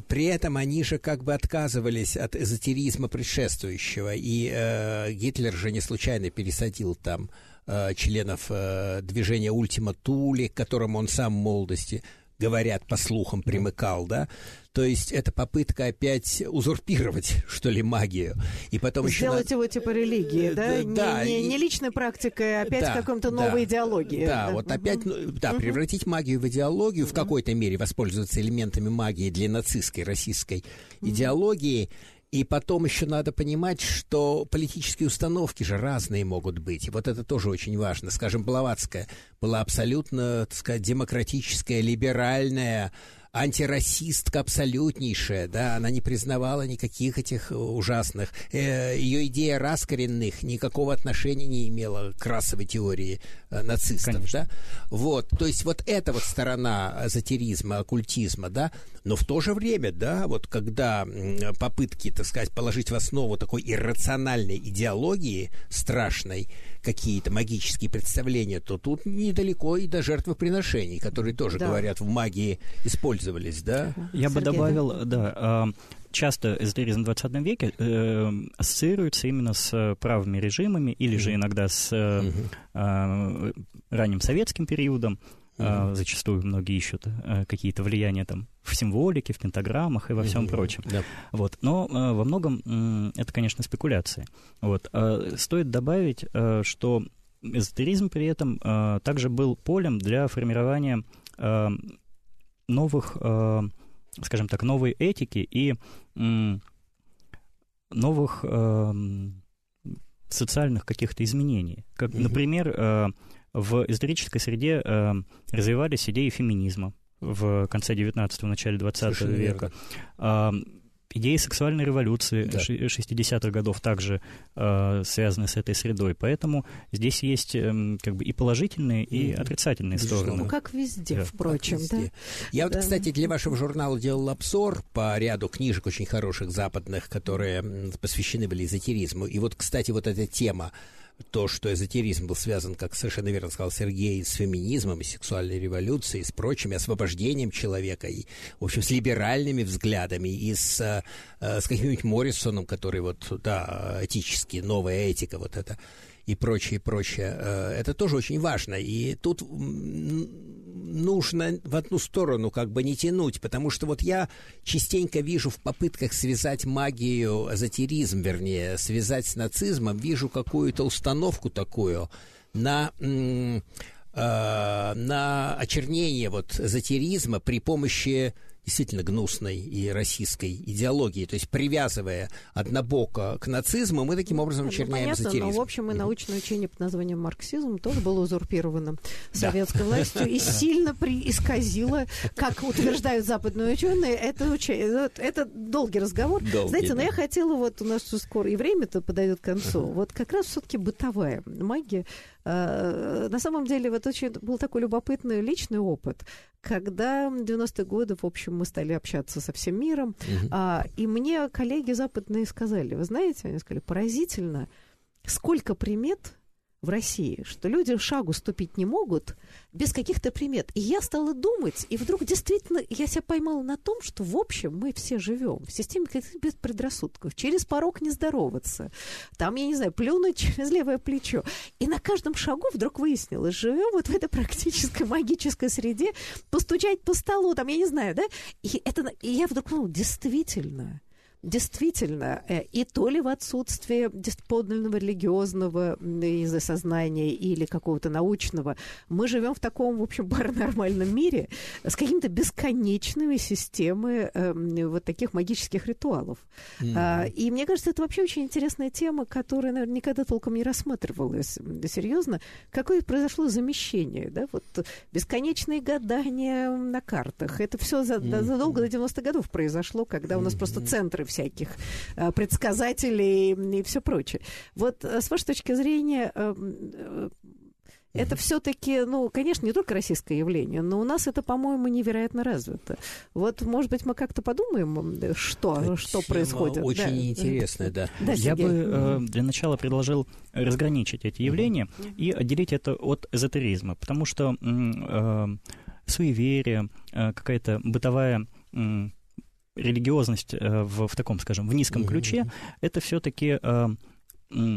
при этом они же как бы отказывались от эзотеризма предшествующего, и э, Гитлер же не случайно пересадил там э, членов э, движения Ультима Тули, к которому он сам в молодости говорят, по слухам, примыкал, да, то есть это попытка опять узурпировать, что ли, магию. И потом Сделать еще... его типа религии, да? да не, не, не личной практикой, а опять да, каком-то новой да, идеологии. Да, да, вот опять, ну, да, угу. превратить магию в идеологию, в какой-то мере воспользоваться элементами магии для нацистской, российской угу. идеологии. И потом еще надо понимать, что политические установки же разные могут быть. И вот это тоже очень важно. Скажем, Блаватская была абсолютно, так сказать, демократическая, либеральная, антирасистка абсолютнейшая, да, она не признавала никаких этих ужасных. Э, ее идея рас коренных никакого отношения не имела к расовой теории э, нацистов, Конечно. да. Вот, то есть вот эта вот сторона эзотеризма, оккультизма, да, но в то же время, да, вот когда попытки, так сказать, положить в основу такой иррациональной идеологии страшной, какие-то магические представления, то тут недалеко и до жертвоприношений, которые тоже, да. говорят, в магии использовались, да? Я Сергей, бы добавил, да, да часто эзотеризм в 20 веке э, ассоциируется именно с правыми режимами или же иногда с э, э, ранним советским периодом. Uh-huh. Зачастую многие ищут э, какие-то влияния там в символике, в пентаграммах и во всем uh-huh. прочем. Yeah. Вот. Но э, во многом это, конечно, спекуляции. Вот. А стоит добавить, э, что эзотеризм при этом также был полем для формирования новых, скажем так, новой этики и новых социальных каких-то изменений. Как. Например, в исторической среде э, развивались идеи феминизма в конце 19-го, начале 20 века. Э, идеи сексуальной революции да. 60-х годов также э, связаны с этой средой. Поэтому здесь есть э, как бы и положительные, и mm-hmm. отрицательные Безусловно. стороны. Ну, как везде, да. впрочем. Как везде. Да? Я вот, да. кстати, для вашего журнала делал обзор по ряду книжек очень хороших западных, которые посвящены были эзотеризму. И вот, кстати, вот эта тема то, что эзотеризм был связан, как совершенно верно сказал Сергей, с феминизмом, и сексуальной революцией, с прочими, освобождением человека, и, в общем, с либеральными взглядами, и с, э, с каким-нибудь Моррисоном, который вот, да, этический, новая этика, вот это и прочее, прочее. Э, это тоже очень важно. И тут нужно в одну сторону как бы не тянуть, потому что вот я частенько вижу в попытках связать магию, эзотеризм, вернее, связать с нацизмом, вижу какую-то установку такую на э, на очернение вот эзотеризма при помощи действительно гнусной и российской идеологии, то есть привязывая однобоко к нацизму, мы таким образом очерняем ну, понятно, эзотеризм. Но, в общем, и научное учение под названием марксизм тоже было узурпировано советской властью и сильно при исказило, как утверждают западные ученые, это учение. Это долгий разговор. Долгий, Знаете, да. но я хотела, вот у нас скоро и время-то подойдет к концу, вот как раз все-таки бытовая магия, на самом деле, вот очень был такой любопытный личный опыт, когда в 90-е годы, в общем, мы стали общаться со всем миром, uh-huh. и мне коллеги западные сказали, вы знаете, они сказали, поразительно, сколько примет в России, что люди шагу ступить не могут без каких-то примет. И я стала думать, и вдруг действительно я себя поймала на том, что в общем мы все живем в системе без предрассудков, через порог не здороваться, там, я не знаю, плюнуть через левое плечо. И на каждом шагу вдруг выяснилось, живем вот в этой практической магической среде, постучать по столу, там, я не знаю, да? И, это, и я вдруг подумала, действительно, действительно, э, и то ли в отсутствии подлинного религиозного сознания или какого-то научного, мы живем в таком, в общем, паранормальном мире с какими-то бесконечными системами э, вот таких магических ритуалов. Mm-hmm. И мне кажется, это вообще очень интересная тема, которая, наверное, никогда толком не рассматривалась серьезно. Какое произошло замещение, да, вот бесконечные гадания на картах. Это все за, mm-hmm. задолго до 90-х годов произошло, когда у нас mm-hmm. просто центры всяких э, предсказателей и все прочее. Вот э, с вашей точки зрения, э, это все-таки, ну, конечно, не только российское явление, но у нас это, по-моему, невероятно развито. Вот, может быть, мы как-то подумаем, что, это что происходит. Очень да. интересно, да. да Я бы э, для начала предложил разграничить эти явления mm-hmm. и отделить это от эзотеризма, потому что э, суеверие, э, какая-то бытовая э, религиозность э, в, в таком, скажем, в низком ключе, это все-таки э,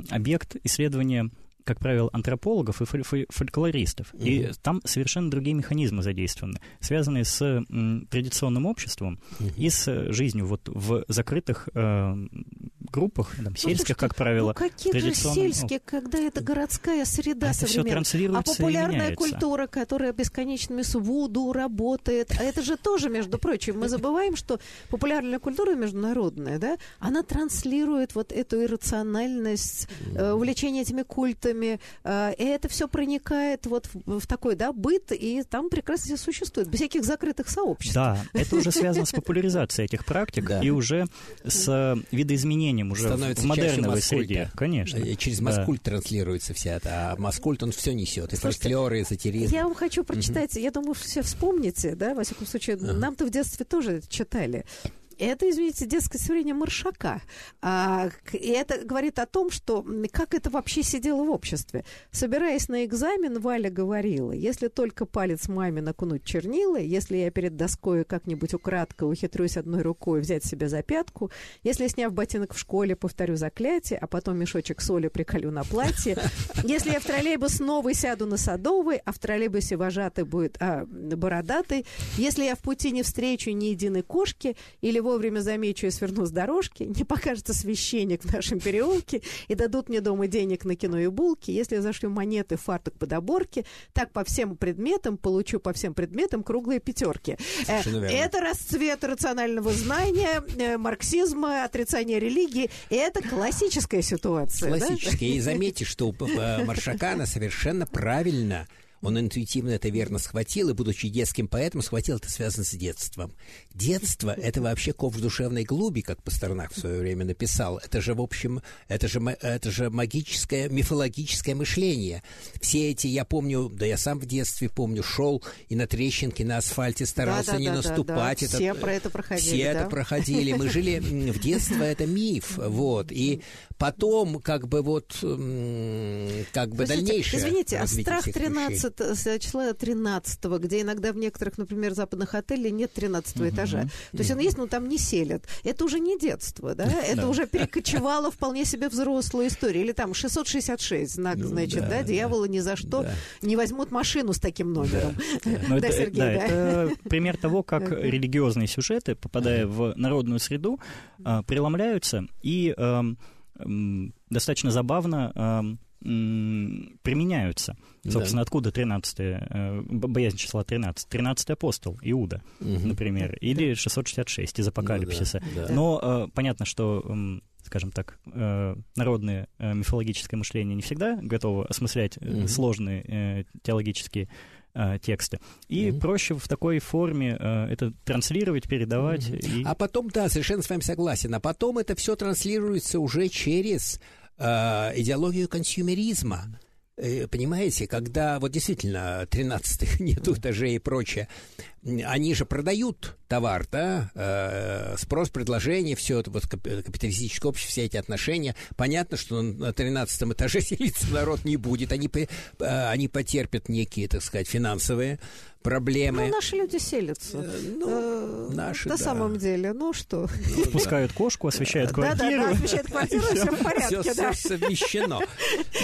объект исследования как правило, антропологов и фольклористов. Mm-hmm. И там совершенно другие механизмы задействованы, связанные с м, традиционным обществом mm-hmm. и с жизнью вот в закрытых э, группах, там, ну, сельских, как правило. Ну, каких же сельских, когда это городская среда а современная. А популярная культура, которая бесконечными с Вуду работает, а это же тоже, между прочим, мы забываем, что популярная культура международная, да, она транслирует вот эту иррациональность, э, увлечение этими культами, культами, э, и это все проникает вот в, в такой, да, быт, и там прекрасно все существует, без всяких закрытых сообществ. Да, это уже связано с популяризацией этих практик и уже с видоизменением уже в модерновой среде, конечно. И через Маскульт транслируется вся это, а Маскульт, он все несет, и фольклор, и эзотеризм. Я вам хочу прочитать, я думаю, все вспомните, да, во всяком случае, нам-то в детстве тоже читали. Это, извините, детское стихотворение Маршака. А, и это говорит о том, что как это вообще сидело в обществе. Собираясь на экзамен, Валя говорила, если только палец маме накунуть чернила, если я перед доской как-нибудь украдко ухитрюсь одной рукой взять себя за пятку, если, сняв ботинок в школе, повторю заклятие, а потом мешочек соли приколю на платье, если я в троллейбус новый сяду на Садовый, а в троллейбусе вожатый будет а, бородатый, если я в пути не встречу ни единой кошки или вовремя замечу и сверну с дорожки, не покажется священник в нашем переулке и дадут мне дома денег на кино и булки, если я зашлю монеты, фартук под оборки, так по всем предметам получу по всем предметам круглые пятерки. Э, это расцвет рационального знания, э, марксизма, отрицание религии. И это классическая ситуация. Классическая. Да? И заметьте, что Маршакана совершенно правильно он интуитивно это верно схватил, и, будучи детским поэтом, схватил это связано с детством. Детство — это вообще ковш душевной глуби, как Пастернак в свое время написал. Это же, в общем, это же, это же магическое, мифологическое мышление. Все эти, я помню, да я сам в детстве помню, шел и на трещинки на асфальте старался да, да, не да, наступать. Да, да. Все это, про это проходили. Все да? это проходили. Мы жили в детство, это миф. Вот. И потом, как бы вот, как бы Слушайте, дальнейшее Извините, а страх 13 13, числа 13 где иногда в некоторых, например, западных отелей нет 13 uh-huh. этажа. То есть он есть, но там не селят. Это уже не детство, да? Это уже перекочевало вполне себе взрослую историю. Или там 666 знак, ну значит, да, дьяволы ни за что не возьмут машину с таким номером. Да, Сергей, да, это пример того, как религиозные сюжеты, попадая в народную среду, а, преломляются и достаточно забавно применяются. Собственно, да. откуда 13 э, боязнь числа 13? 13 апостол, Иуда, угу. например, или 666 из Апокалипсиса. Ну, да, да. Но э, понятно, что скажем так, э, народное э, мифологическое мышление не всегда готово осмыслять mm-hmm. сложные теологические тексты. И mm-hmm. проще в такой форме это транслировать, передавать. Mm-hmm. И... А потом, да, совершенно с вами согласен. А потом это все транслируется уже через э, идеологию консюмеризма. Понимаете, когда вот действительно 13-х нету этажей и прочее, они же продают товар, да, э, спрос, предложение, все это вот капиталистическое общество, все эти отношения. Понятно, что на 13 этаже селиться народ не будет, они, э, они потерпят некие, так сказать, финансовые проблемы. Ну, наши люди селятся. Э, ну, э, наши, На да. самом деле, ну что. Ну, Впускают кошку, освещают квартиру. Да, да, да, освещают квартиру, все в порядке, все, да. Совмещено.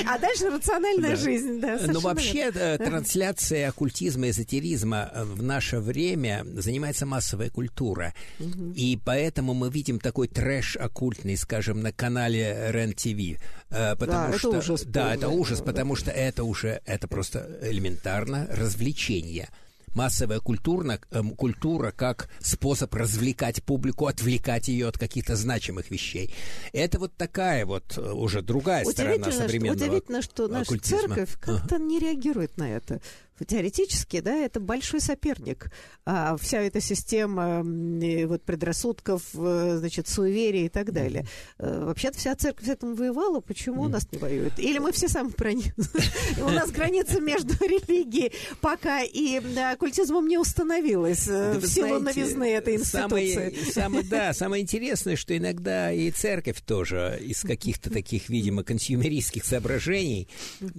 А дальше рациональная жизнь, да. Но вообще трансляция оккультизма, эзотеризма в наше время занимается массовая культура. И поэтому мы видим такой трэш оккультный, скажем, на канале РЕН-ТВ. Э, потому да, что, это ужас. Да, это ужас, потому что это уже, это просто элементарно развлечение массовая культура, э, культура как способ развлекать публику, отвлекать ее от каких-то значимых вещей. Это вот такая вот э, уже другая сторона современного что, Удивительно, что наша церковь как-то не реагирует на это теоретически, да, это большой соперник. А вся эта система вот, предрассудков, э, значит, суеверий и так далее. Э, вообще-то вся церковь с этим воевала, почему у нас не воюет? Или мы все сами проникли? У нас граница между религией пока и оккультизмом не установилась э, в силу новизны этой институции. Да, самое интересное, что иногда и церковь тоже из каких-то таких, видимо, консюмеристских соображений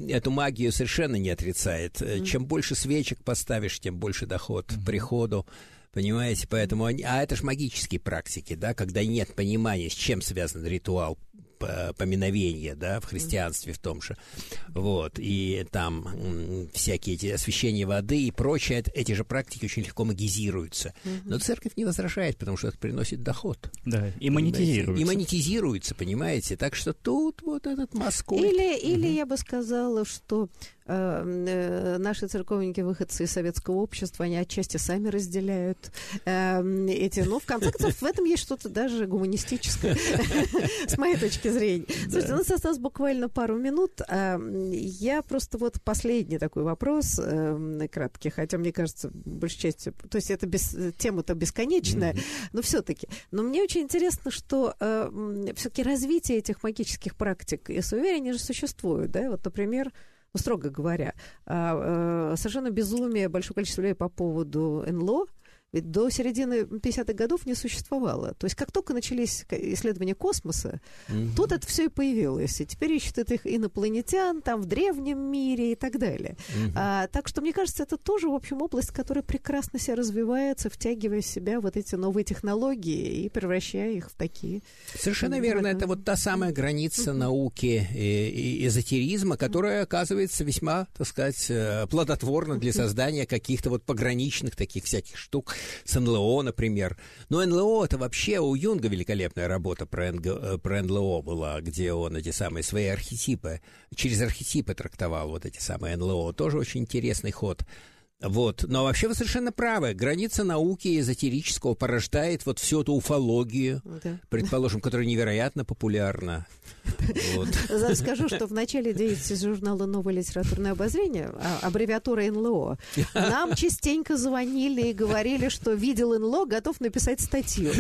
эту магию совершенно не отрицает. Чем больше свечек поставишь, тем больше доход mm-hmm. приходу. Понимаете, поэтому они, а это же магические практики, да, когда нет понимания, с чем связан ритуал поминовения, да, в христианстве в том же, вот, и там м, всякие эти освящения воды и прочее, эти же практики очень легко магизируются. Но церковь не возражает, потому что это приносит доход. Да, и монетизируется. И монетизируется, понимаете, так что тут вот этот Москва. Или, или я бы сказала, что наши церковники, выходцы из советского общества, они отчасти сами разделяют э, эти... Ну, в конце концов, в этом есть что-то даже гуманистическое, с моей точки зрения. Слушайте, у нас осталось буквально пару минут. Я просто вот последний такой вопрос, краткий, хотя, мне кажется, большей частью... То есть это тема-то бесконечная, но все-таки. Но мне очень интересно, что все-таки развитие этих магических практик и суеверий, они же существуют, да? Вот, например, строго говоря, а, э, совершенно безумие, большое количество людей по поводу НЛО – ведь до середины 50-х годов не существовало. То есть как только начались исследования космоса, угу. тут это все и появилось. И теперь ищут этих инопланетян там в древнем мире и так далее. Угу. А, так что, мне кажется, это тоже, в общем, область, которая прекрасно себя развивается, втягивая в себя вот эти новые технологии и превращая их в такие. Совершенно верно. Это вот та самая граница угу. науки и, эзотеризма, которая оказывается весьма, так сказать, э, плодотворна для создания каких-то вот пограничных таких всяких штук с НЛО, например. Но НЛО это вообще у Юнга великолепная работа про, НГ, э, про НЛО была, где он эти самые свои архетипы, через архетипы трактовал вот эти самые НЛО. Тоже очень интересный ход. Вот. Но вообще вы совершенно правы. Граница науки и эзотерического порождает вот всю эту уфологию, да. предположим, которая невероятно популярна. Вот. Скажу, что в начале деятельности журнала «Новое литературное обозрение», а, аббревиатура НЛО, нам частенько звонили и говорили, что видел НЛО, готов написать статью.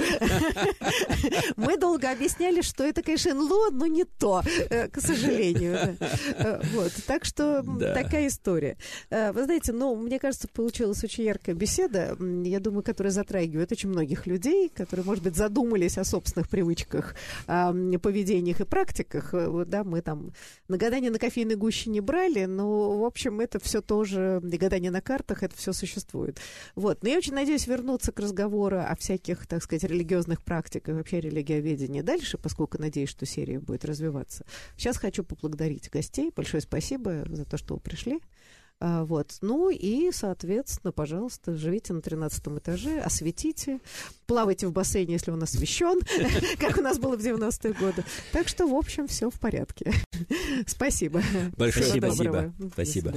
Мы долго объясняли, что это, конечно, НЛО, но не то, э, к сожалению. Э, вот. Так что да. такая история. Э, вы знаете, ну, мне кажется, получилась очень яркая беседа, я думаю, которая затрагивает очень многих людей, которые, может быть, задумались о собственных привычках, поведениях и практиках. Э, да, мы там на гадание на кофейной гуще не брали, но, в общем, это все тоже, и гадание на картах, это все существует. Вот. Но я очень надеюсь вернуться к разговору о всяких, так сказать, религиозных практиках, вообще религиоведении дальше, поскольку надеюсь, что серия будет развиваться. Сейчас хочу поблагодарить гостей. Большое спасибо за то, что вы пришли. А, вот. Ну и, соответственно, пожалуйста, живите на 13 этаже, осветите, плавайте в бассейне, если он освещен, как у нас было в 90-е годы. Так что, в общем, все в порядке. Спасибо. Большое спасибо. Спасибо.